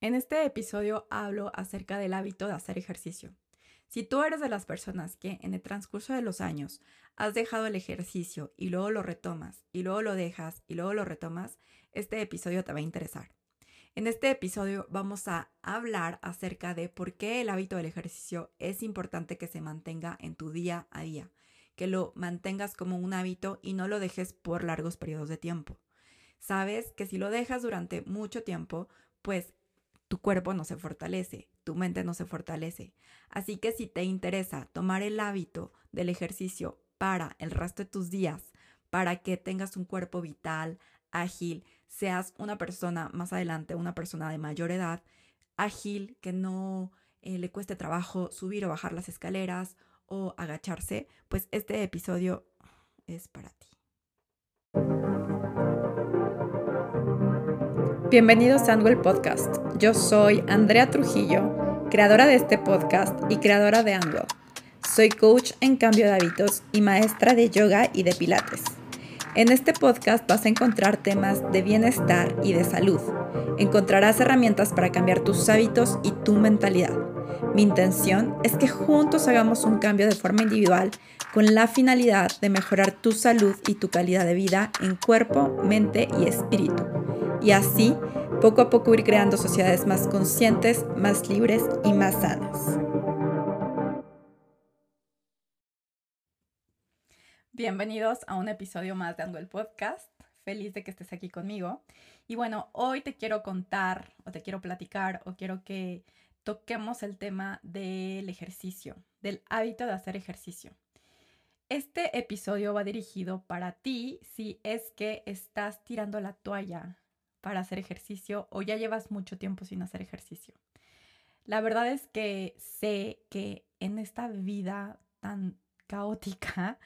En este episodio hablo acerca del hábito de hacer ejercicio. Si tú eres de las personas que en el transcurso de los años has dejado el ejercicio y luego lo retomas y luego lo dejas y luego lo retomas, este episodio te va a interesar. En este episodio vamos a hablar acerca de por qué el hábito del ejercicio es importante que se mantenga en tu día a día, que lo mantengas como un hábito y no lo dejes por largos periodos de tiempo. Sabes que si lo dejas durante mucho tiempo, pues tu cuerpo no se fortalece, tu mente no se fortalece. Así que si te interesa tomar el hábito del ejercicio para el resto de tus días, para que tengas un cuerpo vital, ágil, seas una persona más adelante, una persona de mayor edad, ágil, que no eh, le cueste trabajo subir o bajar las escaleras o agacharse, pues este episodio es para ti. Bienvenidos a Angle Podcast. Yo soy Andrea Trujillo, creadora de este podcast y creadora de Angle. Soy coach en cambio de hábitos y maestra de yoga y de pilates. En este podcast vas a encontrar temas de bienestar y de salud. Encontrarás herramientas para cambiar tus hábitos y tu mentalidad. Mi intención es que juntos hagamos un cambio de forma individual con la finalidad de mejorar tu salud y tu calidad de vida en cuerpo, mente y espíritu. Y así, poco a poco ir creando sociedades más conscientes, más libres y más sanas. Bienvenidos a un episodio más de Ando el Podcast. Feliz de que estés aquí conmigo. Y bueno, hoy te quiero contar o te quiero platicar o quiero que toquemos el tema del ejercicio, del hábito de hacer ejercicio. Este episodio va dirigido para ti si es que estás tirando la toalla para hacer ejercicio o ya llevas mucho tiempo sin hacer ejercicio. La verdad es que sé que en esta vida tan caótica,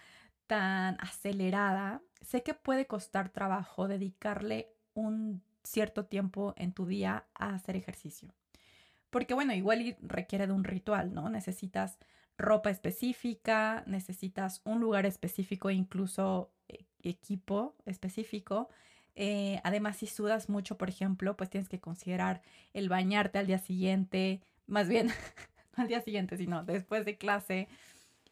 tan acelerada, sé que puede costar trabajo dedicarle un cierto tiempo en tu día a hacer ejercicio. Porque bueno, igual requiere de un ritual, ¿no? Necesitas ropa específica, necesitas un lugar específico, incluso e-, equipo específico. Eh, además, si sudas mucho, por ejemplo, pues tienes que considerar el bañarte al día siguiente, más bien, no al día siguiente, sino después de clase,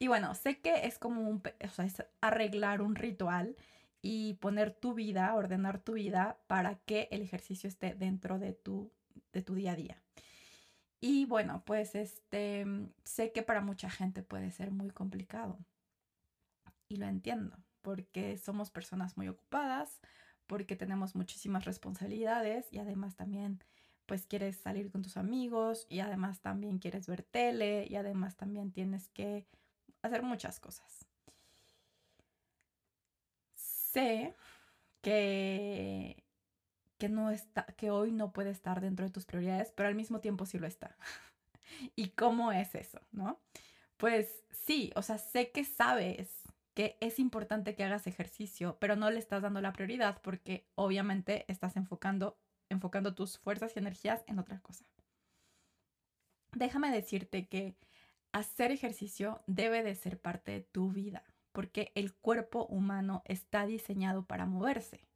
y bueno, sé que es como un, o sea, es arreglar un ritual y poner tu vida, ordenar tu vida para que el ejercicio esté dentro de tu, de tu día a día. Y bueno, pues este, sé que para mucha gente puede ser muy complicado. Y lo entiendo, porque somos personas muy ocupadas, porque tenemos muchísimas responsabilidades y además también pues quieres salir con tus amigos y además también quieres ver tele y además también tienes que hacer muchas cosas. Sé que, que, no está, que hoy no puede estar dentro de tus prioridades, pero al mismo tiempo sí lo está. ¿Y cómo es eso, no? Pues sí, o sea, sé que sabes que es importante que hagas ejercicio, pero no le estás dando la prioridad porque obviamente estás enfocando, enfocando tus fuerzas y energías en otra cosa. Déjame decirte que hacer ejercicio debe de ser parte de tu vida, porque el cuerpo humano está diseñado para moverse.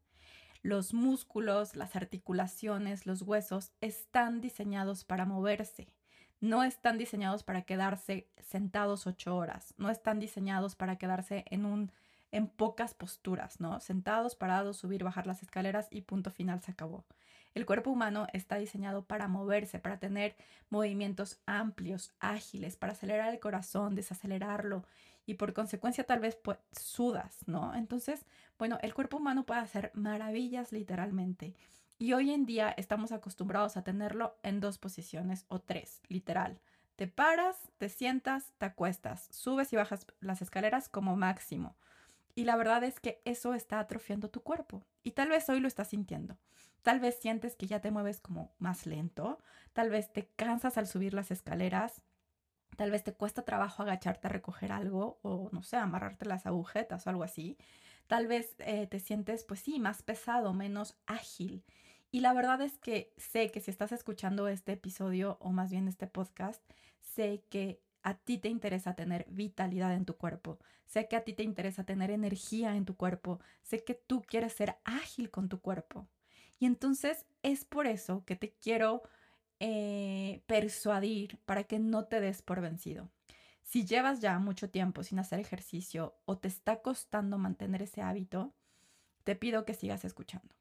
Los músculos, las articulaciones, los huesos están diseñados para moverse. No están diseñados para quedarse sentados ocho horas. No están diseñados para quedarse en un en pocas posturas, ¿no? Sentados, parados, subir, bajar las escaleras y punto final se acabó. El cuerpo humano está diseñado para moverse, para tener movimientos amplios, ágiles, para acelerar el corazón, desacelerarlo y por consecuencia tal vez pues, sudas, ¿no? Entonces, bueno, el cuerpo humano puede hacer maravillas literalmente. Y hoy en día estamos acostumbrados a tenerlo en dos posiciones o tres, literal. Te paras, te sientas, te acuestas, subes y bajas las escaleras como máximo. Y la verdad es que eso está atrofiando tu cuerpo. Y tal vez hoy lo estás sintiendo. Tal vez sientes que ya te mueves como más lento. Tal vez te cansas al subir las escaleras. Tal vez te cuesta trabajo agacharte a recoger algo o, no sé, amarrarte las agujetas o algo así. Tal vez eh, te sientes, pues sí, más pesado, menos ágil. Y la verdad es que sé que si estás escuchando este episodio o más bien este podcast, sé que a ti te interesa tener vitalidad en tu cuerpo, sé que a ti te interesa tener energía en tu cuerpo, sé que tú quieres ser ágil con tu cuerpo. Y entonces es por eso que te quiero eh, persuadir para que no te des por vencido. Si llevas ya mucho tiempo sin hacer ejercicio o te está costando mantener ese hábito, te pido que sigas escuchando.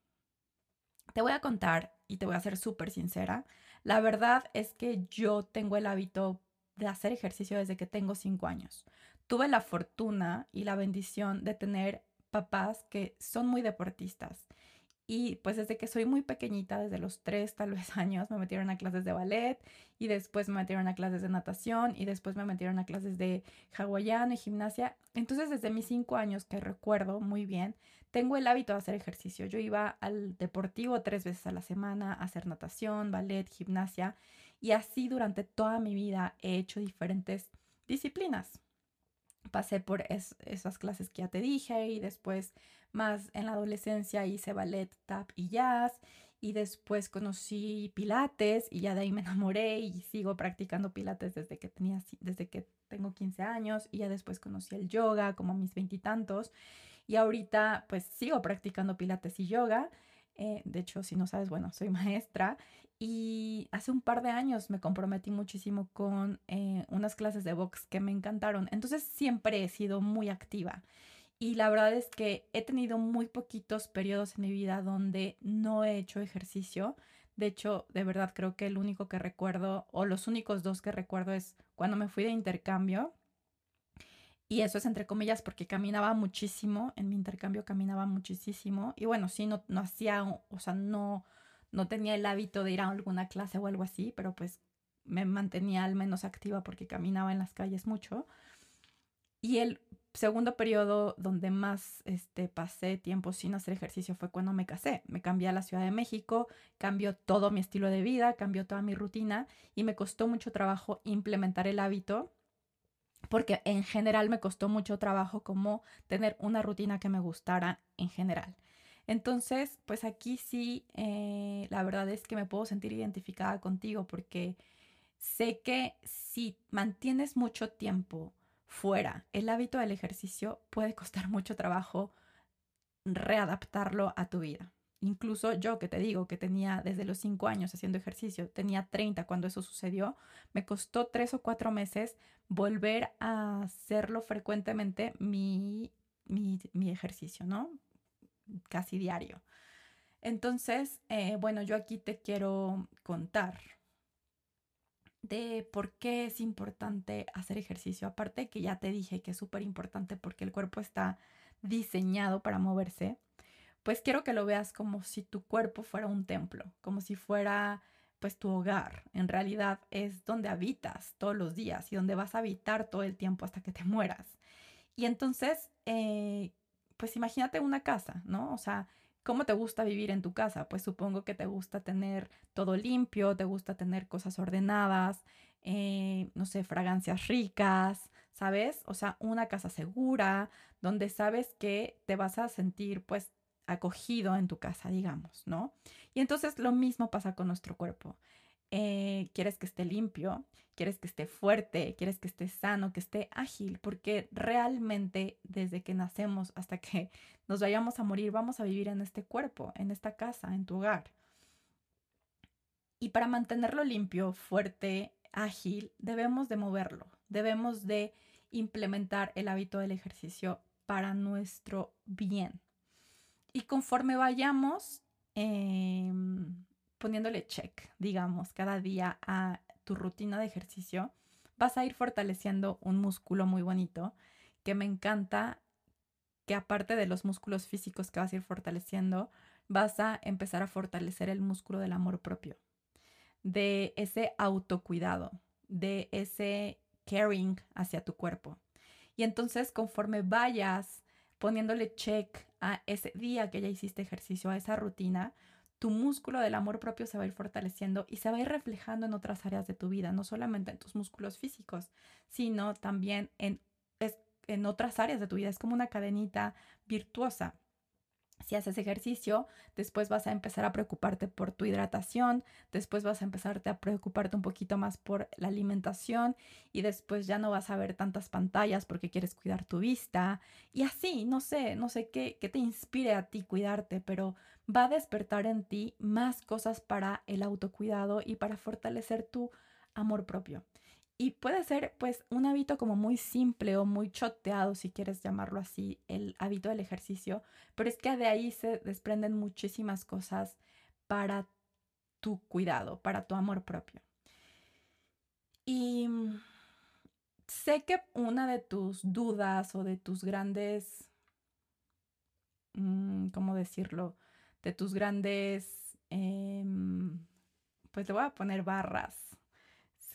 Te voy a contar y te voy a ser súper sincera. La verdad es que yo tengo el hábito de hacer ejercicio desde que tengo cinco años. Tuve la fortuna y la bendición de tener papás que son muy deportistas y pues desde que soy muy pequeñita, desde los tres tal vez años, me metieron a clases de ballet y después me metieron a clases de natación y después me metieron a clases de hawaiano y gimnasia. Entonces desde mis cinco años, que recuerdo muy bien, tengo el hábito de hacer ejercicio. Yo iba al deportivo tres veces a la semana a hacer natación, ballet, gimnasia y así durante toda mi vida he hecho diferentes disciplinas. Pasé por esas clases que ya te dije y después más en la adolescencia hice ballet, tap y jazz. Y después conocí pilates y ya de ahí me enamoré y sigo practicando pilates desde que tenía, desde que tengo 15 años. Y ya después conocí el yoga como a mis veintitantos. Y, ahorita pues sigo practicando pilates y yoga. Eh, de hecho, si no sabes, bueno, soy maestra. Y hace un par de años me comprometí muchísimo con eh, unas clases de box que me encantaron. Entonces siempre he sido muy activa. Y la verdad es que he tenido muy poquitos periodos en mi vida donde no he hecho ejercicio. De hecho, de verdad creo que el único que recuerdo, o los únicos dos que recuerdo es cuando me fui de intercambio. Y eso es entre comillas porque caminaba muchísimo, en mi intercambio caminaba muchísimo. Y bueno, sí, no, no hacía, o sea, no, no tenía el hábito de ir a alguna clase o algo así, pero pues me mantenía al menos activa porque caminaba en las calles mucho. Y el segundo periodo donde más este, pasé tiempo sin hacer ejercicio fue cuando me casé. Me cambié a la Ciudad de México, cambió todo mi estilo de vida, cambió toda mi rutina y me costó mucho trabajo implementar el hábito porque en general me costó mucho trabajo como tener una rutina que me gustara en general. Entonces, pues aquí sí, eh, la verdad es que me puedo sentir identificada contigo porque sé que si mantienes mucho tiempo fuera el hábito del ejercicio, puede costar mucho trabajo readaptarlo a tu vida. Incluso yo que te digo que tenía desde los 5 años haciendo ejercicio, tenía 30 cuando eso sucedió, me costó 3 o 4 meses volver a hacerlo frecuentemente mi, mi, ejercicio, ¿no? Casi diario. Entonces, eh, bueno, yo aquí te quiero contar de por qué es importante hacer ejercicio. Aparte que ya te dije que es súper importante porque el cuerpo está diseñado para moverse, pues quiero que lo veas como si tu cuerpo fuera un templo, como si fuera pues tu hogar. En realidad es donde habitas todos los días y donde vas a habitar todo el tiempo hasta que te mueras. Y entonces, eh, pues imagínate una casa, ¿no? O sea, ¿Cómo te gusta vivir en tu casa? Pues supongo que te gusta tener todo limpio, te gusta tener cosas ordenadas, eh, no sé, fragancias ricas, ¿sabes? O sea, una casa segura, donde sabes que te vas a sentir pues acogido en tu casa, digamos, ¿no? Y entonces lo mismo pasa con nuestro cuerpo. Eh, quieres que esté limpio, quieres que esté fuerte, quieres que esté sano, que esté ágil, porque realmente desde que nacemos hasta que nos vayamos a morir vamos a vivir en este cuerpo, en esta casa, en tu hogar. Y para mantenerlo limpio, fuerte, ágil, debemos de moverlo, debemos de implementar el hábito del ejercicio para nuestro bien. Y conforme vayamos eh, poniéndole check, digamos, cada día a tu rutina de ejercicio, vas a ir fortaleciendo un músculo muy bonito que me encanta que aparte de los músculos físicos que vas a ir fortaleciendo, vas a empezar a fortalecer el músculo del amor propio, de ese autocuidado, de ese caring hacia tu cuerpo. Y entonces conforme vayas poniéndole check a ese día que ya hiciste ejercicio, a esa rutina, tu músculo del amor propio se va a ir fortaleciendo y se va a ir reflejando en otras áreas de tu vida, no solamente en tus músculos físicos, sino también en, en otras áreas de tu vida. Es como una cadenita virtuosa. Si haces ejercicio, después vas a empezar a preocuparte por tu hidratación, después vas a empezarte a preocuparte un poquito más por la alimentación y después ya no vas a ver tantas pantallas porque quieres cuidar tu vista y así, no sé, no sé qué, qué te inspire a ti cuidarte, pero va a despertar en ti más cosas para el autocuidado y para fortalecer tu amor propio. Y puede ser pues un hábito como muy simple o muy choteado, si quieres llamarlo así, el hábito del ejercicio, pero es que de ahí se desprenden muchísimas cosas para tu cuidado, para tu amor propio. Y sé que una de tus dudas o de tus grandes, mm, ¿cómo decirlo? De tus grandes, em, pues le voy a poner barras,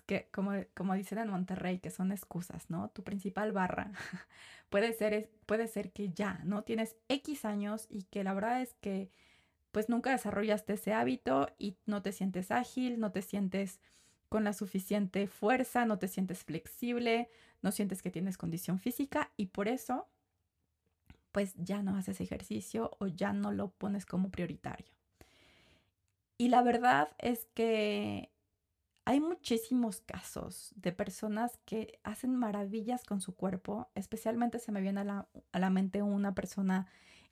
que como, como dicen en Monterrey, que son excusas, ¿no? Tu principal barra puede ser, puede ser que ya, ¿no? Tienes X años y que la verdad es que pues nunca desarrollaste ese hábito y no te sientes ágil, no te sientes con la suficiente fuerza, no te sientes flexible, no sientes que tienes condición física y por eso pues ya no haces ejercicio o ya no lo pones como prioritario. Y la verdad es que hay muchísimos casos de personas que hacen maravillas con su cuerpo, especialmente se me viene a la, a la mente una persona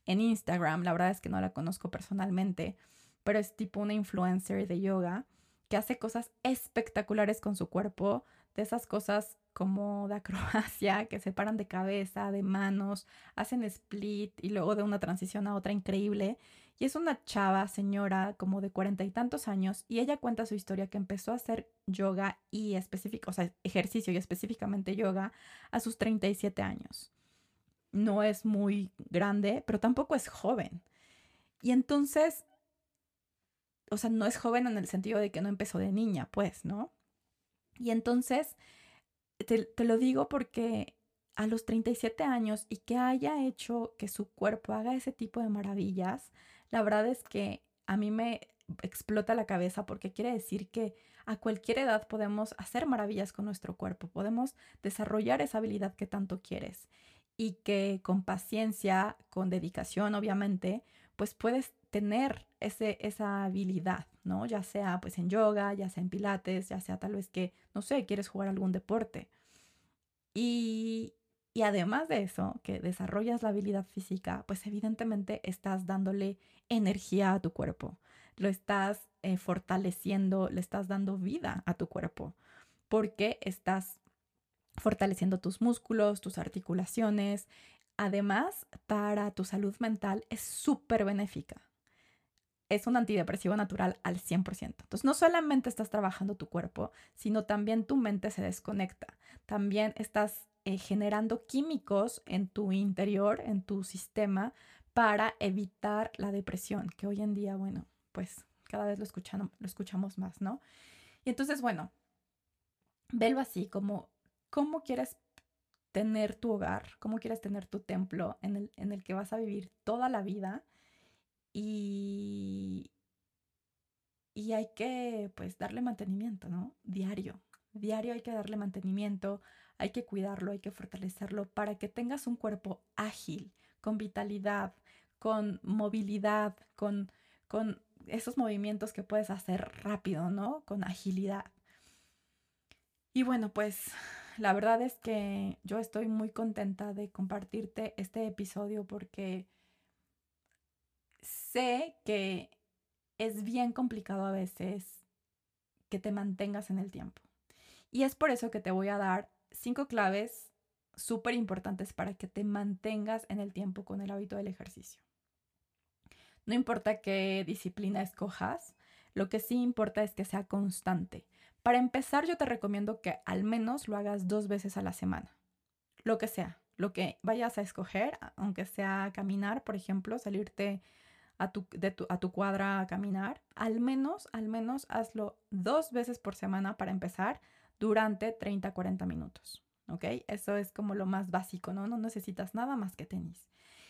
en Instagram, la verdad es que no la conozco personalmente, pero es tipo una influencer de yoga que hace cosas espectaculares con su cuerpo, de esas cosas como de acrobacia, que se paran de cabeza, de manos, hacen split y luego de una transición a otra increíble. Y es una chava, señora, como de cuarenta y tantos años, y ella cuenta su historia que empezó a hacer yoga y específico, o sea, ejercicio y específicamente yoga a sus 37 años. No es muy grande, pero tampoco es joven. Y entonces o sea, no es joven en el sentido de que no empezó de niña, pues, ¿no? Y entonces, te, lo digo porque a los 37 años y que haya hecho que su cuerpo haga ese tipo de maravillas, la verdad es que a mí me explota la cabeza porque quiere decir que a cualquier edad podemos hacer maravillas con nuestro cuerpo, podemos desarrollar esa habilidad que tanto quieres y que con paciencia, con dedicación, obviamente, pues puedes tener ese, esa habilidad, ¿no? Ya sea pues en yoga, ya sea en pilates, ya sea tal vez que, no sé, quieres jugar algún deporte. Y, y además de eso, que desarrollas la habilidad física, pues evidentemente estás dándole energía a tu cuerpo, lo estás eh, fortaleciendo, le estás dando vida a tu cuerpo, porque estás fortaleciendo tus músculos, tus articulaciones. Además, para tu salud mental es súper benéfica es un antidepresivo natural al 100%. Entonces, no solamente estás trabajando tu cuerpo, sino también tu mente se desconecta. También estás eh, generando químicos en tu interior, en tu sistema, para evitar la depresión, que hoy en día, bueno, pues cada vez lo, lo escuchamos más, ¿no? Y entonces, bueno, velo así como cómo quieres tener tu hogar, cómo quieres tener tu templo en el, en el que vas a vivir toda la vida y, y hay que pues darle mantenimiento, ¿no? Diario. Diario hay que darle mantenimiento, hay que cuidarlo, hay que fortalecerlo para que tengas un cuerpo ágil, con vitalidad, con movilidad, con, con esos movimientos que puedes hacer rápido, ¿no? Con agilidad. Y bueno, pues la verdad es que yo estoy muy contenta de compartirte este episodio porque sé que es bien complicado a veces que te mantengas en el tiempo. Y es por eso que te voy a dar cinco claves súper importantes para que te mantengas en el tiempo con el hábito del ejercicio. No importa qué disciplina escojas, lo que sí importa es que sea constante. Para empezar, yo te recomiendo que al menos lo hagas dos veces a la semana. Lo que sea, lo que vayas a escoger, aunque sea caminar, por ejemplo, salirte a tu, a tu cuadra a caminar, al menos, al menos hazlo dos veces por semana para empezar durante 30, 40 minutos. ¿Ok? Eso es como lo más básico, ¿no? No necesitas nada más que tenis.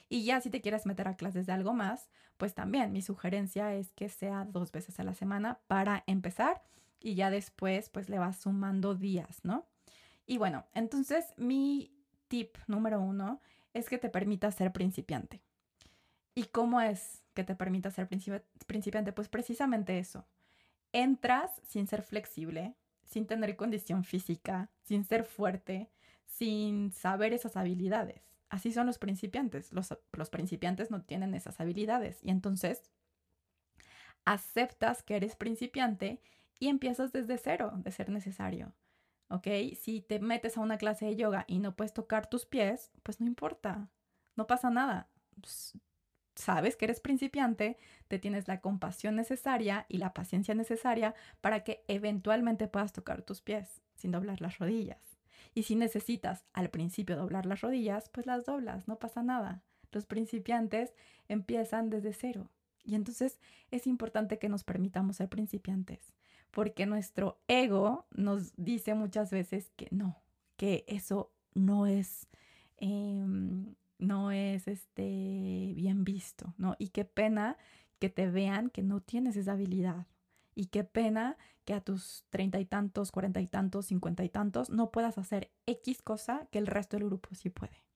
Y ya si te quieres meter a clases de algo más, pues también mi sugerencia es que sea dos veces a la semana para empezar y ya después pues le vas sumando días, ¿no? Y bueno, entonces mi tip número uno es que te permita ser principiante. ¿Y cómo es que te permita ser principiante? Pues precisamente eso. Entras sin ser flexible, sin tener condición física, sin ser fuerte, sin saber esas habilidades. Así son los principiantes. Los, principiantes no tienen esas habilidades y entonces aceptas que eres principiante y empiezas desde cero, de ser necesario. ¿Ok? Si te metes a una clase de yoga y no puedes tocar tus pies, pues no importa, no pasa nada. Sabes que eres principiante, te tienes la compasión necesaria y la paciencia necesaria para que eventualmente puedas tocar tus pies sin doblar las rodillas. Y si necesitas al principio doblar las rodillas, pues las doblas, no pasa nada. Los principiantes empiezan desde cero. Y entonces es importante que nos permitamos ser principiantes, porque nuestro ego nos dice muchas veces que no, que eso no es, em, no es este, bien visto, ¿no? Y qué pena que te vean que no tienes esa habilidad. Y qué pena que a tus treinta y tantos, cuarenta y tantos, cincuenta y tantos no puedas hacer X cosa que el resto del grupo sí puede.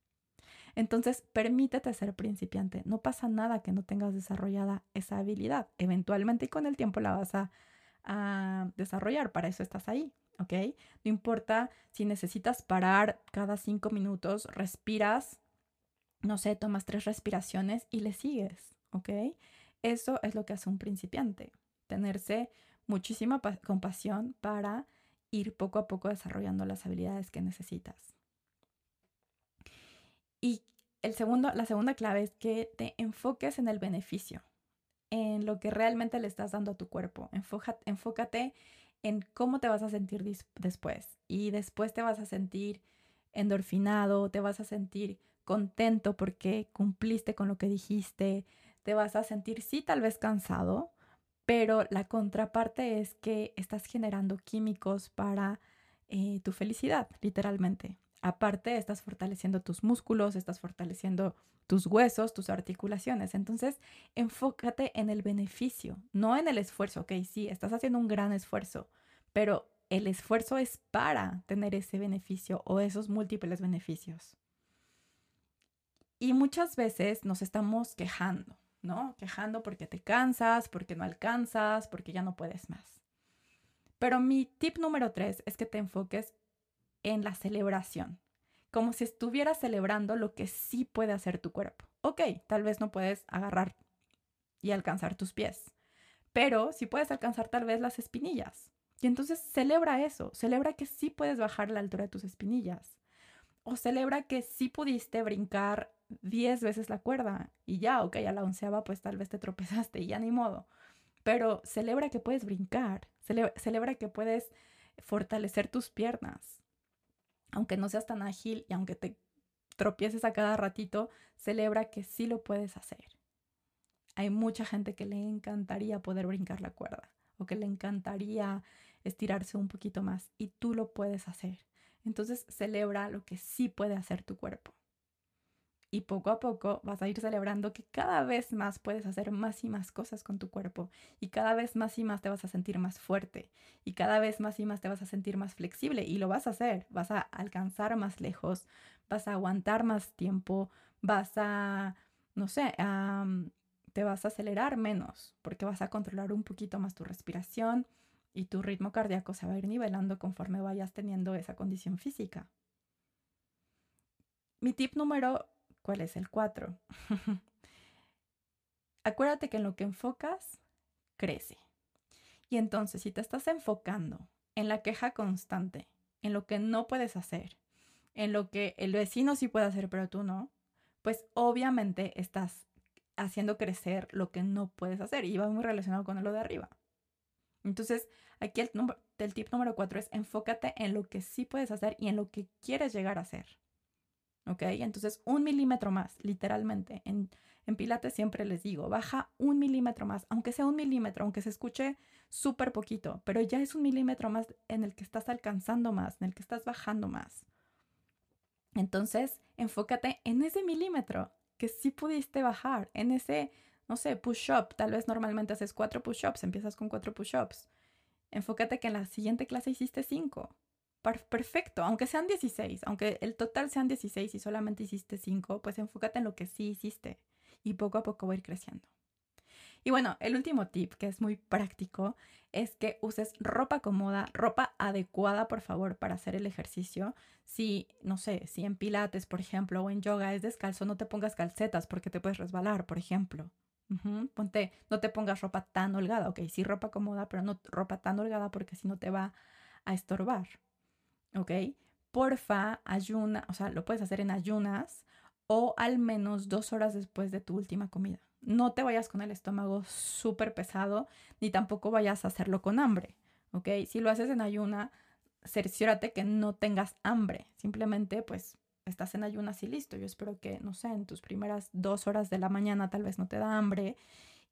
Entonces, permítete ser principiante. No pasa nada que no tengas desarrollada esa habilidad. Eventualmente y con el tiempo la vas a, desarrollar. Para eso estás ahí, ¿ok? No importa si necesitas parar cada cinco minutos, respiras, no sé, tomas tres respiraciones y le sigues, ¿ok? Eso es lo que hace un principiante. Tenerse muchísima compasión para ir poco a poco desarrollando las habilidades que necesitas. Y el segundo, la segunda clave es que te enfoques en el beneficio, en lo que realmente le estás dando a tu cuerpo. Enfócate, enfócate en cómo te vas a sentir después. Y después te vas a sentir endorfinado, te vas a sentir contento porque cumpliste con lo que dijiste, te vas a sentir, sí, tal vez cansado, pero la contraparte es que estás generando químicos para eh, tu felicidad, literalmente. Aparte, estás fortaleciendo tus músculos, estás fortaleciendo tus huesos, tus articulaciones. Entonces, enfócate en el beneficio, no en el esfuerzo. Ok, sí, estás haciendo un gran esfuerzo, pero el esfuerzo es para tener ese beneficio o esos múltiples beneficios. Y muchas veces nos estamos quejando, ¿no? Quejando porque te cansas, porque no alcanzas, porque ya no puedes más. Pero mi tip número tres es que te enfoques en la celebración, como si estuvieras celebrando lo que sí puede hacer tu cuerpo. Ok, tal vez no puedes agarrar y alcanzar tus pies, pero sí puedes alcanzar tal vez las espinillas. Y entonces celebra eso, celebra que sí puedes bajar la altura de tus espinillas. O celebra que sí pudiste brincar 10 veces la cuerda y ya, ok, a la onceava pues tal vez te tropezaste y ya ni modo. Pero celebra que puedes brincar, celebra que puedes fortalecer tus piernas, aunque no seas tan ágil y aunque te tropieces a cada ratito, celebra que sí lo puedes hacer. Hay mucha gente que le encantaría poder brincar la cuerda o que le encantaría estirarse un poquito más y tú lo puedes hacer. Entonces celebra lo que sí puede hacer tu cuerpo. Y poco a poco vas a ir celebrando que cada vez más puedes hacer más y más cosas con tu cuerpo y cada vez más y más te vas a sentir más fuerte y cada vez más y más te vas a sentir más flexible y lo vas a hacer, vas a alcanzar más lejos, vas a aguantar más tiempo, vas a, no sé, te vas a acelerar menos porque vas a controlar un poquito más tu respiración y tu ritmo cardíaco se va a ir nivelando conforme vayas teniendo esa condición física. Mi tip número ¿Cuál es el 4? Acuérdate que en lo que enfocas, crece. Y entonces, si te estás enfocando en la queja constante, en lo que no puedes hacer, en lo que el vecino sí puede hacer, pero tú no, pues obviamente estás haciendo crecer lo que no puedes hacer y va muy relacionado con lo de arriba. Entonces, aquí el, tip número 4 es enfócate en lo que sí puedes hacer y en lo que quieres llegar a hacer. ¿ok? Entonces, un milímetro más, literalmente. En, en Pilates siempre les digo, baja un milímetro más, aunque sea un milímetro, aunque se escuche súper poquito, pero ya es un milímetro más en el que estás alcanzando más, en el que estás bajando más. Entonces, enfócate en ese milímetro que sí pudiste bajar, en ese, no sé, push-up. Tal vez normalmente haces cuatro push-ups, empiezas con cuatro push-ups. Enfócate que en la siguiente clase hiciste cinco perfecto, aunque sean 16, aunque el total sean 16 y solamente hiciste 5, pues enfócate en lo que sí hiciste y poco a poco va a ir creciendo. Y bueno, el último tip que es muy práctico es que uses ropa cómoda, ropa adecuada, por favor, para hacer el ejercicio. Si, no sé, si en pilates, por ejemplo, o en yoga es descalzo, no te pongas calcetas porque te puedes resbalar, por ejemplo. Ponte, no te pongas ropa tan holgada, ok, sí ropa cómoda, pero no ropa tan holgada porque si no te va a estorbar, ok. Porfa, ayuna, o sea, lo puedes hacer en ayunas o al menos dos horas después de tu última comida. No te vayas con el estómago súper pesado, ni tampoco vayas a hacerlo con hambre, ok. Si lo haces en ayuna, cerciórate que no tengas hambre, simplemente pues estás en ayunas y listo. Yo espero que, no sé, en tus primeras dos horas de la mañana tal vez no te da hambre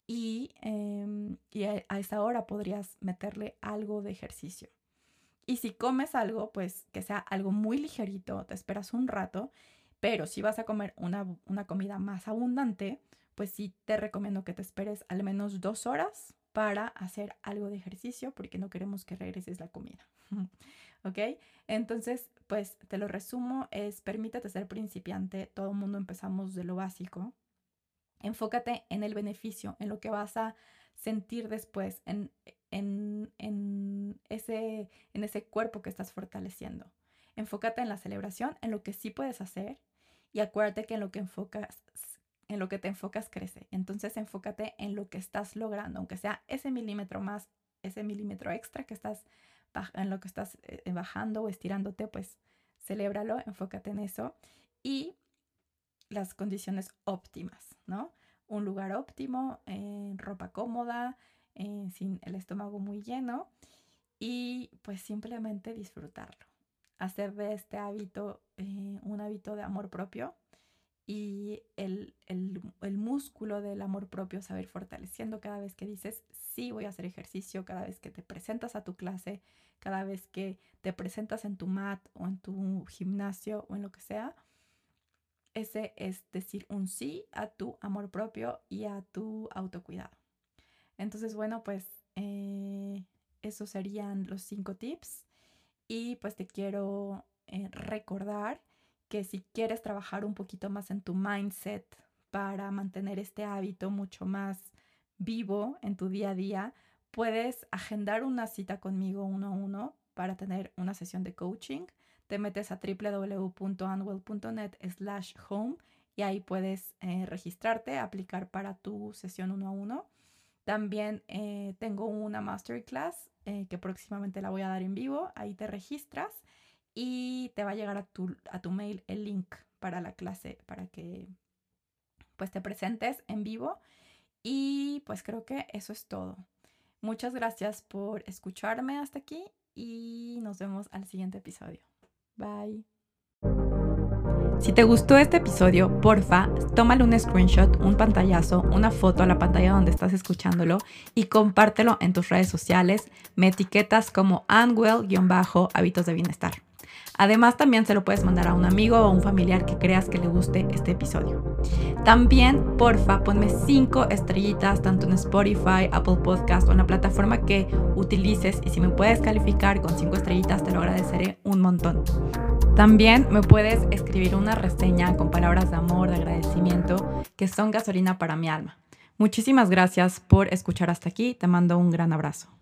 y, em, a, esa hora podrías meterle algo de ejercicio. Y si comes algo, pues que sea algo muy ligerito, te esperas un rato, pero si vas a comer una, una comida más abundante, pues sí te recomiendo que te esperes al menos dos horas para hacer algo de ejercicio porque no queremos que regreses la comida. ¿Ok? Entonces, pues te lo resumo, es permítete ser principiante, todo el mundo empezamos de lo básico. Enfócate en el beneficio, en lo que vas a sentir después, en, en, en, ese, en ese cuerpo que estás fortaleciendo. Enfócate en la celebración, en lo que sí puedes hacer y acuérdate que en lo que enfocas en lo que te enfocas crece. Entonces enfócate en lo que estás logrando, aunque sea ese milímetro más, ese milímetro extra que estás en lo que estás eh, bajando o estirándote, pues celébralo, enfócate en eso. Y las condiciones óptimas, ¿no? Un lugar óptimo, eh, ropa cómoda, eh, sin el estómago muy lleno y pues simplemente disfrutarlo. Hacer de este hábito un hábito de amor propio y el, el, músculo del amor propio se va a ir fortaleciendo cada vez que dices, sí, voy a hacer ejercicio, cada vez que te presentas a tu clase, cada vez que te presentas en tu mat o en tu gimnasio o en lo que sea. Ese es decir un sí a tu amor propio y a tu autocuidado. Entonces, bueno, pues eh, esos serían los cinco tips. Y pues te quiero eh, recordar que si quieres trabajar un poquito más en tu mindset para mantener este hábito mucho más vivo en tu día a día, puedes agendar una cita conmigo uno a uno para tener una sesión de coaching. Te metes a www.anwell.net slash home y ahí puedes eh, registrarte, aplicar para tu sesión uno a uno. También eh, tengo una masterclass eh, que próximamente la voy a dar en vivo. Ahí te registras y te va a llegar a tu, a tu mail el link para la clase para que pues te presentes en vivo y pues creo que eso es todo. Muchas gracias por escucharme hasta aquí y nos vemos al siguiente episodio. Bye. Si te gustó este episodio, porfa, tómale un screenshot, un pantallazo, una foto a la pantalla donde estás escuchándolo y compártelo en tus redes sociales. Me etiquetas como Anwell-hábitos de bienestar. Además, también se lo puedes mandar a un amigo o a un familiar que creas que le guste este episodio. También, porfa, ponme cinco estrellitas tanto en Spotify, Apple Podcast o en la plataforma que utilices y si me puedes calificar con cinco estrellitas te lo agradeceré un montón. También me puedes escribir una reseña con palabras de amor, de agradecimiento, que son gasolina para mi alma. Muchísimas gracias por escuchar hasta aquí. Te mando un gran abrazo.